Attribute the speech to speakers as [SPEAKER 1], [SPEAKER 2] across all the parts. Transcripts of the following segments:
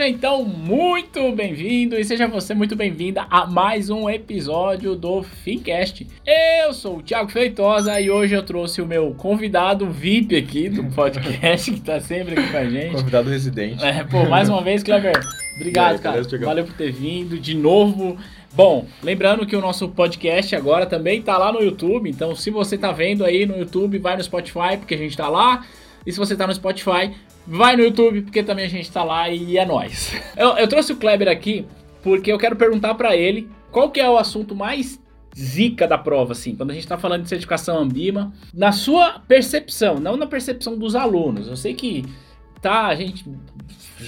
[SPEAKER 1] Seja então muito bem-vindo e seja você muito bem-vinda a mais um episódio do Fincast. Eu sou o Thiago Feitosa e hoje eu trouxe o meu convidado VIP aqui do podcast que tá sempre aqui com a gente.
[SPEAKER 2] Convidado residente.
[SPEAKER 1] É, pô, mais uma vez, Cleber, obrigado,
[SPEAKER 2] aí,
[SPEAKER 1] cara.
[SPEAKER 2] beleza?
[SPEAKER 1] Valeu por ter vindo de novo. Bom, lembrando que o nosso podcast agora também tá lá no YouTube, então se você tá vendo aí no YouTube, vai no Spotify, porque a gente tá lá. E se você tá no Spotify, vai no YouTube, porque também a gente tá lá e é nóis. Eu, eu trouxe o Kleber aqui porque eu quero perguntar pra ele qual que é o assunto mais zica da prova, assim, quando a gente tá falando de certificação Ambima, na sua percepção, não na percepção dos alunos. Eu sei que tá, a gente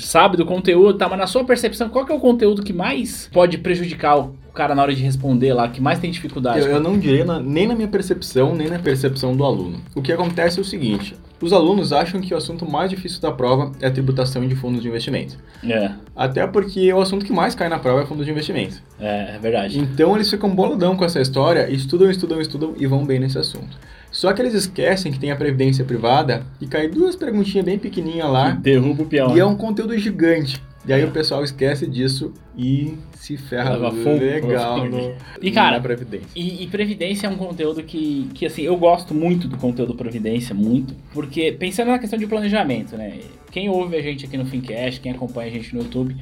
[SPEAKER 1] sabe do conteúdo, tá, mas na sua percepção, qual que é o conteúdo que mais pode prejudicar o cara na hora de responder lá, que mais tem dificuldade?
[SPEAKER 2] Eu, eu não diria na- nem na minha percepção, nem na percepção do aluno. O que acontece é o seguinte: os alunos acham que o assunto mais difícil da prova é a tributação de fundos de investimento.
[SPEAKER 1] É,
[SPEAKER 2] Até porque o assunto que mais cai na prova é fundo de investimento.
[SPEAKER 1] é, é verdade.
[SPEAKER 2] Então eles ficam boladão com essa história, estudam, estudam, estudam e vão bem nesse assunto. Só que eles esquecem que tem a previdência privada e cai duas perguntinhas bem pequenininhas lá
[SPEAKER 1] Derruba o peão.
[SPEAKER 2] e é um conteúdo gigante. E aí o pessoal esquece disso e se ferra legal
[SPEAKER 1] fogo.
[SPEAKER 2] no,
[SPEAKER 1] E, cara,
[SPEAKER 2] na previdência.
[SPEAKER 1] E, e Previdência é um conteúdo que, que, assim, eu gosto muito do conteúdo Previdência, muito. Porque, pensando na questão de planejamento, né? Quem ouve a gente aqui no Fincast, quem acompanha a gente no YouTube,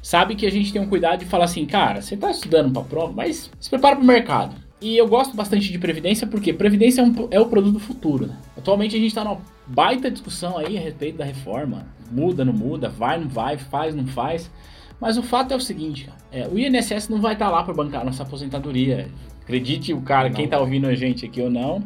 [SPEAKER 1] sabe que a gente tem um cuidado de falar assim, cara, você tá estudando pra prova, mas se prepara pro mercado. E eu gosto bastante de Previdência porque Previdência é, um- é o produto do futuro, né? Atualmente a gente tá numa baita discussão aí a respeito da reforma. Muda, não muda, vai, não vai, faz, não faz. Mas o fato é o seguinte, cara, é, o INSS não vai estar lá para bancar nossa aposentadoria. Acredite o cara,
[SPEAKER 2] Não.
[SPEAKER 1] quem tá ouvindo a gente aqui ou não,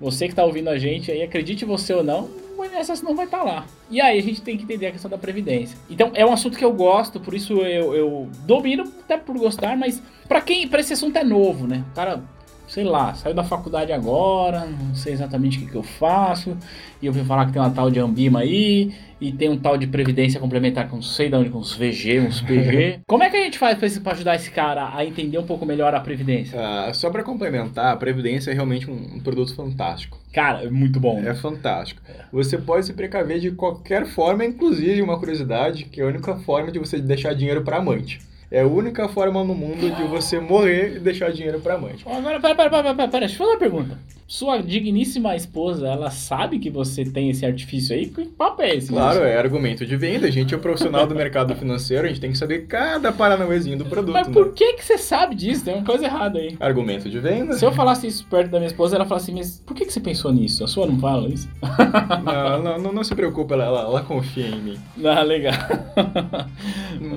[SPEAKER 1] você que tá ouvindo a gente aí, acredite você ou não, o INSS não vai estar lá. E aí a gente tem que entender a questão da previdência. Então é um assunto que eu gosto, por isso eu, eu domino até por gostar, mas para quem, para esse assunto é novo, né? O cara, sei lá, saiu da faculdade agora, não sei exatamente o que, que eu faço, e eu ouvi falar que tem uma tal de Ambima aí, e tem um tal de previdência complementar com não sei de onde, com uns VG, uns PG. Como é que a gente faz pra ajudar esse cara a entender um pouco melhor a previdência?
[SPEAKER 2] Ah, só para complementar, a Previdência é realmente um, um produto fantástico.
[SPEAKER 1] Cara, é muito bom.
[SPEAKER 2] É fantástico. Você pode se precaver de qualquer forma, inclusive uma curiosidade, que é a única forma de você deixar dinheiro para amante. É a única forma no mundo de você morrer e deixar dinheiro para amante.
[SPEAKER 1] Agora, pera, pera, pera, pera, pera, deixa eu fazer uma pergunta. Sua digníssima esposa, ela sabe que você tem esse artifício aí? Que papo é esse?
[SPEAKER 2] Claro, é argumento de venda. A gente é profissional do mercado financeiro, a gente tem que saber cada paranauêzinho do produto.
[SPEAKER 1] Mas
[SPEAKER 2] né?
[SPEAKER 1] por que que você sabe disso? Tem uma coisa errada aí.
[SPEAKER 2] Argumento de venda?
[SPEAKER 1] Se eu falasse isso perto da minha esposa, ela falasse assim, mas por que que você pensou nisso? A sua não fala isso?
[SPEAKER 2] Não, não, não, não se preocupe, ela, ela, ela confia em mim.
[SPEAKER 1] Ah, legal.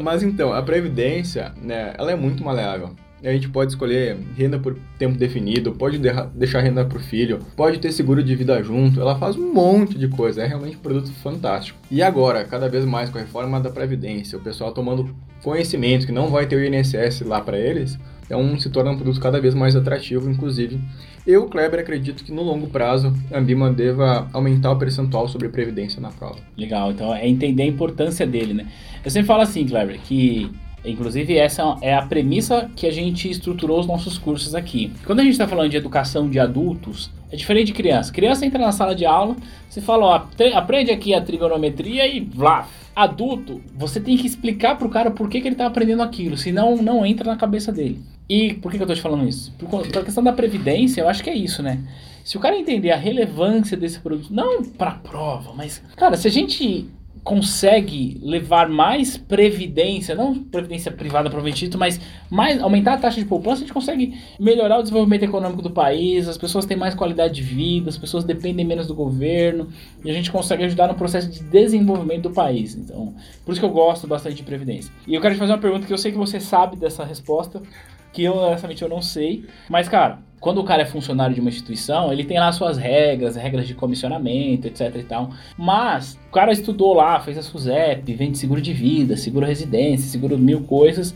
[SPEAKER 2] Mas então, a previdência, né, ela é muito maleável. A gente pode escolher renda por tempo definido, pode deixar renda para o filho, pode ter seguro de vida junto. Ela faz um monte de coisa, é realmente um produto fantástico. E agora, cada vez mais com a reforma da previdência, o pessoal tomando conhecimento que não vai ter o INSS lá para eles, um, se torna um produto cada vez mais atrativo, inclusive. Eu, Kleber, acredito que no longo prazo a Ambima deva aumentar o percentual sobre previdência na prova.
[SPEAKER 1] Legal, então é entender a importância dele, né? Eu sempre falo assim, Kleber, que inclusive essa é a premissa que a gente estruturou os nossos cursos aqui. Quando a gente está falando de educação de adultos, é diferente de criança. Criança entra na sala de aula, você fala, ó, aprende aqui a trigonometria e vlá. Adulto, você tem que explicar pro cara por que, que ele tá aprendendo aquilo, senão não entra na cabeça dele. E por que, que eu tô te falando isso? Por, pela questão da previdência, eu acho que é isso, né? Se o cara entender a relevância desse produto, não pra prova, mas, cara, se a gente consegue levar mais previdência, não previdência privada dito, mas mais, aumentar a taxa de poupança, a gente consegue melhorar o desenvolvimento econômico do país, as pessoas têm mais qualidade de vida, as pessoas dependem menos do governo, e a gente consegue ajudar no processo de desenvolvimento do país. Então, por isso que eu gosto bastante de previdência. E eu quero te fazer uma pergunta que eu sei que você sabe dessa resposta, que eu, honestamente, eu não sei. Mas, cara, quando o cara é funcionário de uma instituição, ele tem lá suas regras, regras de comissionamento, etc e tal. Mas o cara estudou lá, fez a SUSEP, vende seguro de vida, seguro residência, seguro mil coisas.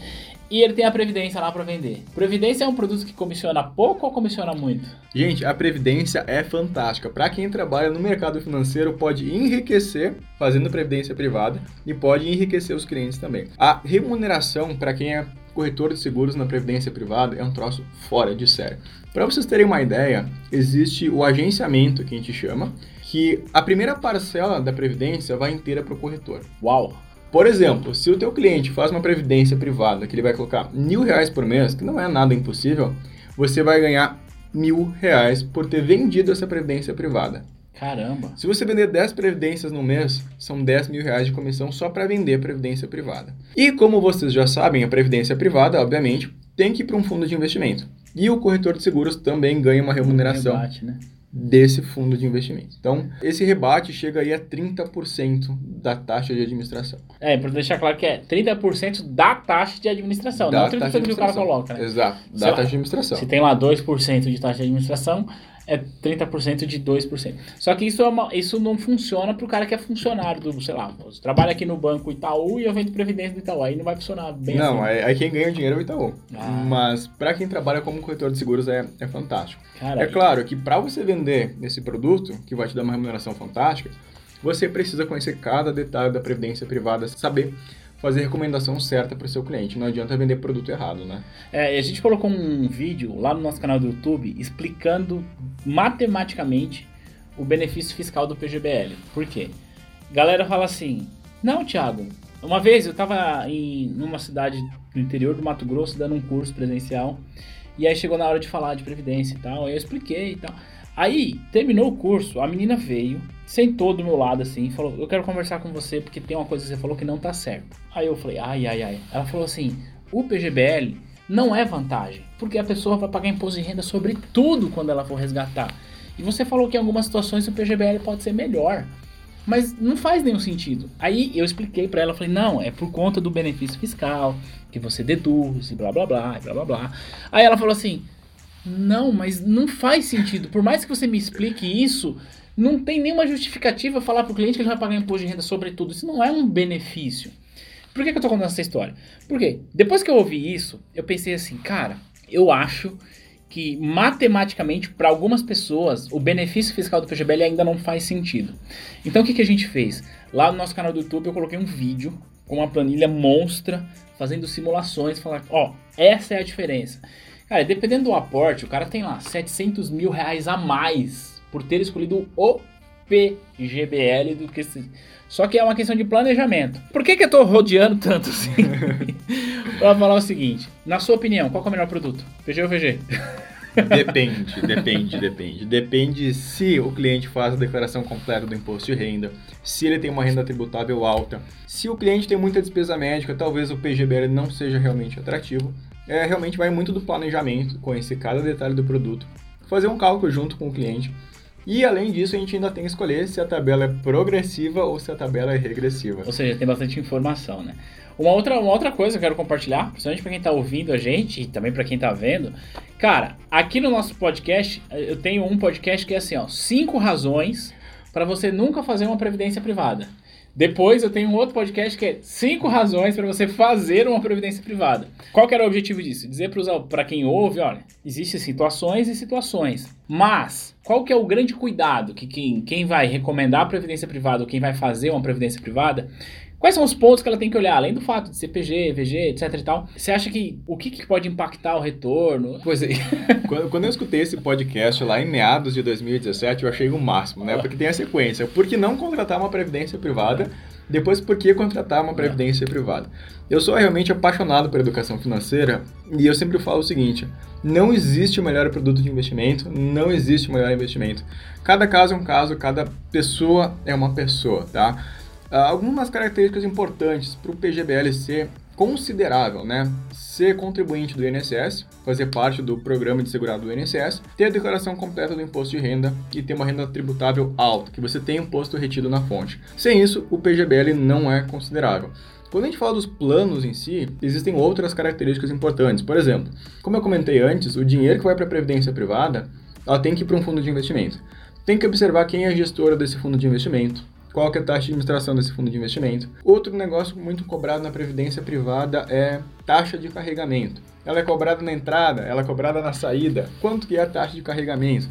[SPEAKER 1] E ele tem a Previdência lá para vender. Previdência é um produto que comissiona pouco ou comissiona muito?
[SPEAKER 2] Gente, a Previdência é fantástica. Para quem trabalha no mercado financeiro, pode enriquecer fazendo Previdência privada e pode enriquecer os clientes também. A remuneração para quem é corretor de seguros na Previdência privada é um troço fora de série. Para vocês terem uma ideia, existe o agenciamento, que a gente chama, que a primeira parcela da Previdência vai inteira para o corretor.
[SPEAKER 1] Uau!
[SPEAKER 2] Por exemplo, se o teu cliente faz uma previdência privada que ele vai colocar mil reais por mês, que não é nada impossível, você vai ganhar mil reais por ter vendido essa previdência privada.
[SPEAKER 1] Caramba!
[SPEAKER 2] Se você vender 10 previdências no mês, são 10 mil reais de comissão só para vender previdência privada. E como vocês já sabem, a previdência privada, obviamente, tem que ir para um fundo de investimento. E o corretor de seguros também ganha uma remuneração.
[SPEAKER 1] Um rebate, né?
[SPEAKER 2] desse fundo de investimento. Então, esse rebate chega aí a 30% da taxa de administração.
[SPEAKER 1] É, para deixar claro que é 30% da taxa de administração,
[SPEAKER 2] Da
[SPEAKER 1] não 30%
[SPEAKER 2] taxa de
[SPEAKER 1] que o cara coloca, né?
[SPEAKER 2] Exato, da
[SPEAKER 1] lá,
[SPEAKER 2] taxa de administração.
[SPEAKER 1] Se tem lá 2% de taxa de administração, é 30% de 2%. Só que isso, é uma- isso não funciona para o cara que é funcionário do, sei lá, você trabalha aqui no banco Itaú e eu vendo previdência do Itaú. Aí não vai funcionar bem
[SPEAKER 2] Não,
[SPEAKER 1] assim.
[SPEAKER 2] aí, aí quem ganha o dinheiro é o Itaú.
[SPEAKER 1] Ah.
[SPEAKER 2] Mas para quem trabalha como corretor de seguros é, é fantástico.
[SPEAKER 1] Cara,
[SPEAKER 2] É claro que para você vender esse produto, que vai te dar uma remuneração fantástica, você precisa conhecer cada detalhe da previdência privada, saber fazer a recomendação certa para o seu cliente. Não adianta vender produto errado, né?
[SPEAKER 1] É, e a gente colocou um vídeo lá no nosso canal do YouTube explicando matematicamente o benefício fiscal do PGBL. Por quê? Galera fala assim: Não, Thiago, uma vez eu tava em numa cidade do interior do Mato Grosso dando um curso presencial e aí chegou na hora de falar de previdência e tal, aí eu expliquei e tal. Aí terminou o curso, a menina veio, sentou do meu lado assim falou: Eu quero conversar com você porque tem uma coisa que você falou que não tá certo. Aí eu falei: Ai, ai, ai. Ela falou assim: O PGBL não é vantagem, porque a pessoa vai pagar imposto de renda sobre tudo quando ela for resgatar. E você falou que em algumas situações o PGBL pode ser melhor. Mas não faz nenhum sentido. Aí eu expliquei pra ela, falei, não, é por conta do benefício fiscal, que você deduz, e blá blá blá, blá blá blá. Aí ela falou assim, não, mas não faz sentido. Por mais que você me explique isso, não tem nenhuma justificativa falar pro cliente que ele vai pagar imposto de renda sobre tudo. Isso não é um benefício. Por que, que eu tô contando essa história? Porque depois que eu ouvi isso, eu pensei assim, cara, eu acho que matematicamente, para algumas pessoas, o benefício fiscal do PGBL ainda não faz sentido. Então o que, que a gente fez? Lá no nosso canal do YouTube eu coloquei um vídeo com uma planilha monstra, fazendo simulações, falar, ó, essa é a diferença. Cara, dependendo do aporte, o cara tem lá 700 mil reais a mais por ter escolhido o PGBL do que esse. Só que é uma questão de planejamento. Por que, que eu tô rodeando tanto assim? pra falar o seguinte: na sua opinião, qual é o melhor produto? PG ou VG?
[SPEAKER 2] Depende, depende, depende. Depende se o cliente faz a declaração completa do imposto de renda, se ele tem uma renda tributável alta, se o cliente tem muita despesa médica, talvez o PGBL não seja realmente atrativo. É, realmente vai muito do planejamento, conhecer cada detalhe do produto, fazer um cálculo junto com o cliente. E além disso, a gente ainda tem que escolher se a tabela é progressiva ou se a tabela é regressiva.
[SPEAKER 1] Ou seja, tem bastante informação, né? Uma outra, uma outra coisa que eu quero compartilhar, principalmente para quem tá ouvindo a gente e também para quem tá vendo. Cara, aqui no nosso podcast, eu tenho um podcast que é assim, ó, cinco razões para você nunca fazer uma previdência privada. Depois eu tenho um outro podcast que é cinco razões para você fazer uma previdência privada. Qual que era o objetivo disso? Dizer para quem ouve, olha, existem situações e situações. Mas qual que é o grande cuidado que quem, quem vai recomendar a previdência privada ou quem vai fazer uma previdência privada Quais são os pontos que ela tem que olhar, além do fato de CPG, VG, etc e tal? Você acha que o que, que pode impactar o retorno? Pois é.
[SPEAKER 2] Quando, quando eu escutei esse podcast lá em meados de 2017, eu achei o máximo, né? Porque tem a sequência. Por que não contratar uma previdência privada? Depois, por que contratar uma previdência privada? Eu sou realmente apaixonado por educação financeira e eu sempre falo o seguinte: não existe o melhor produto de investimento, não existe o melhor investimento. Cada caso é um caso, cada pessoa é uma pessoa, tá? Ah, algumas características importantes para o PGBL ser considerável, né? Ser contribuinte do INSS, fazer parte do programa de segurado do INSS, ter a declaração completa do imposto de renda e ter uma renda tributável alta, que você tem imposto retido na fonte. Sem isso, o PGBL não é considerável. Quando a gente fala dos planos em si, existem outras características importantes. Por exemplo, como eu comentei antes, o dinheiro que vai para a previdência privada, ela tem que ir para um fundo de investimento. Tem que observar quem é a gestora desse fundo de investimento, qual que é a taxa de administração desse fundo de investimento. Outro negócio muito cobrado na previdência privada é taxa de carregamento. Ela é cobrada na entrada, ela é cobrada na saída. Quanto que é a taxa de carregamento?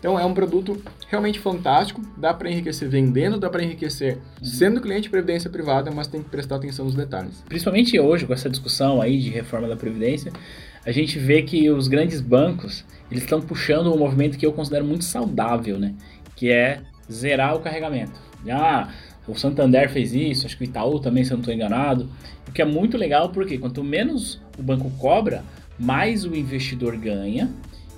[SPEAKER 2] Então é um produto realmente fantástico, dá para enriquecer vendendo, dá para enriquecer uhum. sendo cliente de previdência privada, mas tem que prestar atenção nos detalhes.
[SPEAKER 1] Principalmente hoje com essa discussão aí de reforma da previdência, a gente vê que os grandes bancos, eles estão puxando um movimento que eu considero muito saudável, né? Que é zerar o carregamento. Ah, o Santander fez isso, acho que o Itaú também, se eu não estou enganado. O que é muito legal porque quanto menos o banco cobra, mais o investidor ganha.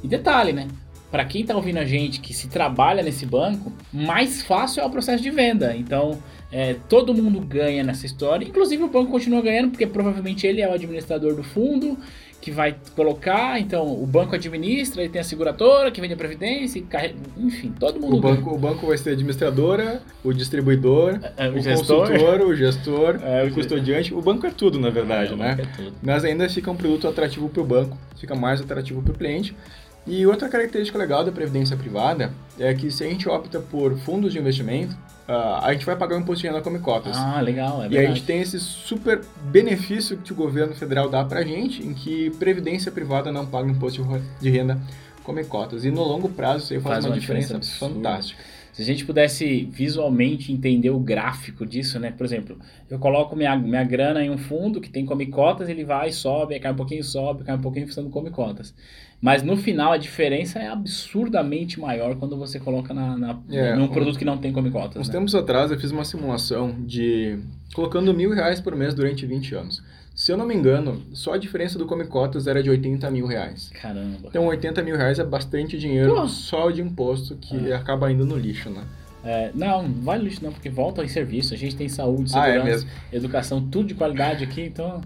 [SPEAKER 1] E detalhe, né? para quem está ouvindo a gente que se trabalha nesse banco, mais fácil é o processo de venda. Então, é, todo mundo ganha nessa história, inclusive o banco continua ganhando, porque provavelmente ele é o administrador do fundo que vai colocar, então o banco administra, ele tem a seguradora que vende a previdência, carrega, enfim, todo mundo.
[SPEAKER 2] O banco, o banco vai ser a administradora, o distribuidor, é, é o, o gestor, consultor, o gestor, é, o, o custodiante. O banco é tudo, na verdade, é, né? É Mas ainda fica um produto atrativo para o banco, fica mais atrativo para o cliente. E outra característica legal da previdência privada é que se a gente opta por fundos de investimento, uh, a gente vai pagar o imposto de renda como cotas.
[SPEAKER 1] Ah, legal, é
[SPEAKER 2] E a gente tem esse super benefício que o governo federal dá pra gente, em que previdência privada não paga imposto de renda como cotas. E no longo prazo isso aí faz, faz uma, uma, diferença, diferença fantástica.
[SPEAKER 1] Se a gente pudesse visualmente entender o gráfico disso, né? Por exemplo, eu coloco minha, minha grana em um fundo que tem come cotas, ele vai, sobe, cai um pouquinho, sobe, cai um pouquinho, função come cotas. Mas no final a diferença é absurdamente maior quando você coloca na, na é, num produto que não tem come cotas.
[SPEAKER 2] Uns
[SPEAKER 1] né?
[SPEAKER 2] tempos atrás eu fiz uma simulação de colocando mil reais por mês durante 20 anos. Se eu não me engano, só a diferença do Come Cotas era de 80 mil reais.
[SPEAKER 1] Caramba.
[SPEAKER 2] Então 80 mil reais é bastante dinheiro Pô. só de imposto que ah. acaba indo no lixo, né?
[SPEAKER 1] É, não, não vai no lixo não, porque volta em serviço. A gente tem saúde, segurança, ah, é educação, tudo de qualidade aqui, então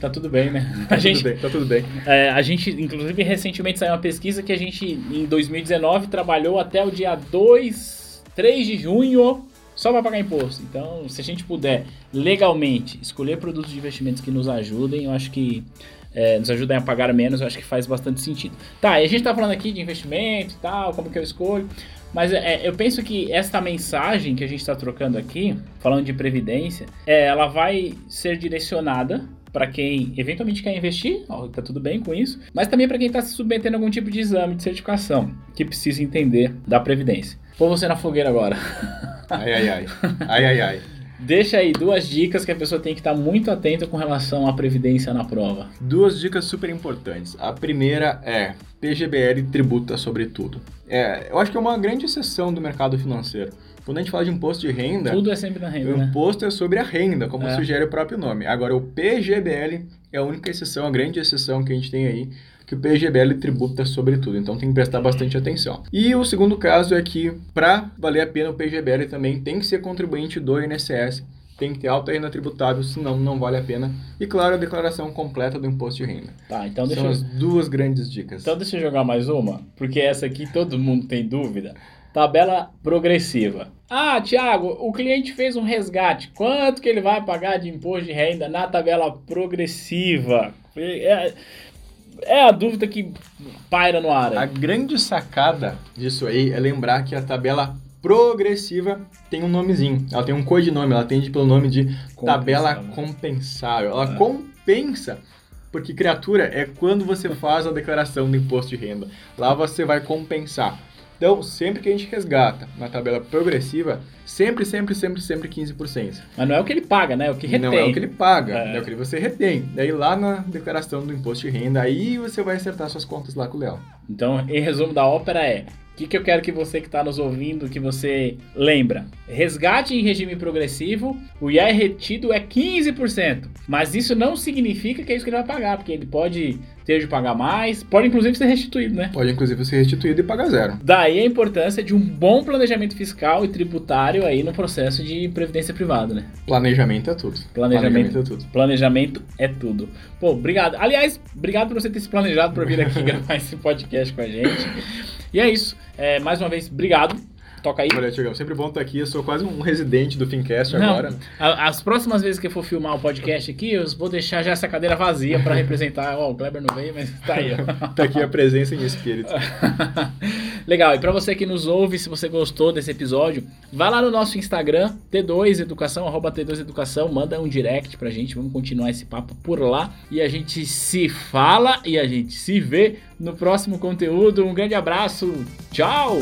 [SPEAKER 1] tá tudo bem, né?
[SPEAKER 2] Tá a gente, tudo bem, tá tudo bem.
[SPEAKER 1] É, a gente, inclusive, recentemente saiu uma pesquisa que a gente, em 2019, trabalhou até o dia 2, 3 de junho só para pagar imposto. Então, se a gente puder legalmente escolher produtos de investimentos que nos ajudem, eu acho que é, nos ajudem a pagar menos, eu acho que faz bastante sentido. Tá, e a gente tá falando aqui de investimento e tal, como que eu escolho. Mas é, eu penso que esta mensagem que a gente está trocando aqui, falando de previdência, é, ela vai ser direcionada para quem eventualmente quer investir, ó, tá tudo bem com isso, mas também para quem está se submetendo a algum tipo de exame de certificação, que precisa entender da previdência. Pô você na fogueira agora.
[SPEAKER 2] Ai, ai, ai. Ai, ai, ai.
[SPEAKER 1] Deixa aí duas dicas que a pessoa tem que estar muito atenta com relação à previdência na prova.
[SPEAKER 2] Duas dicas super importantes. A primeira é PGBL tributa sobre tudo. É, eu acho que é uma grande exceção do mercado financeiro. Quando a gente fala de imposto de renda,
[SPEAKER 1] tudo é sempre na renda.
[SPEAKER 2] O
[SPEAKER 1] né?
[SPEAKER 2] imposto é sobre a renda, como é. sugere o próprio nome. Agora, o PGBL é a única exceção, a grande exceção que a gente tem aí que o PGBL tributa sobre tudo, então tem que prestar bastante atenção. E o segundo caso é que, para valer a pena, o PGBL também tem que ser contribuinte do INSS, tem que ter alta renda tributável, senão não vale a pena. E claro, a declaração completa do imposto de renda.
[SPEAKER 1] Tá, então deixa
[SPEAKER 2] São
[SPEAKER 1] eu...
[SPEAKER 2] as duas grandes dicas.
[SPEAKER 1] Então deixa eu jogar mais uma, porque essa aqui todo mundo tem dúvida. Tabela progressiva. Ah, Thiago, o cliente fez um resgate. Quanto que ele vai pagar de imposto de renda na tabela progressiva? É, é a dúvida que paira no ar. Aí.
[SPEAKER 2] A grande sacada disso aí é lembrar que a tabela progressiva tem um nomezinho. Ela tem um codinome, ela atende pelo nome de tabela compensável. Ela é. compensa porque criatura é quando você faz a declaração do imposto de renda. Lá você vai compensar. Então, sempre que a gente resgata na tabela progressiva, sempre, sempre, sempre, sempre 15%.
[SPEAKER 1] Mas não é o que ele paga, né? É o que retém.
[SPEAKER 2] Não é o que ele paga, é, é o que você retém. Daí lá na declaração do imposto de renda, aí você vai acertar suas contas lá com o Léo.
[SPEAKER 1] Então, em resumo da ópera é, o que, que eu quero que você que está nos ouvindo, que você lembra? Resgate em regime progressivo, o IR retido é 15%. Mas isso não significa que é isso que ele vai pagar, porque ele pode ter de pagar mais, pode inclusive ser restituído, né?
[SPEAKER 2] Pode inclusive ser restituído e pagar zero.
[SPEAKER 1] Daí a importância de um bom planejamento fiscal e tributário aí no processo de previdência privada, né?
[SPEAKER 2] Planejamento é tudo.
[SPEAKER 1] Planejamento, planejamento é tudo. Planejamento é tudo. Pô, obrigado. Aliás, obrigado por você ter se planejado para vir aqui gravar esse podcast com a gente. E é isso. É, mais uma vez, obrigado. Toca aí.
[SPEAKER 2] Olha, Tiagão, sempre bom estar aqui. Eu sou quase um residente do Fincast
[SPEAKER 1] Não,
[SPEAKER 2] agora.
[SPEAKER 1] as próximas vezes que eu for filmar o podcast aqui, eu vou deixar já essa cadeira vazia pra representar. Ó, o Kleber não veio, mas tá aí, ó.
[SPEAKER 2] Tá aqui a presença em espírito.
[SPEAKER 1] Legal, e pra você que nos ouve, se você gostou desse episódio, vai lá no nosso Instagram, T2 Educação, arroba T2 Educação, manda um direct pra gente, vamos continuar esse papo por lá. E a gente se fala e a gente se vê no próximo conteúdo. Um grande abraço, tchau!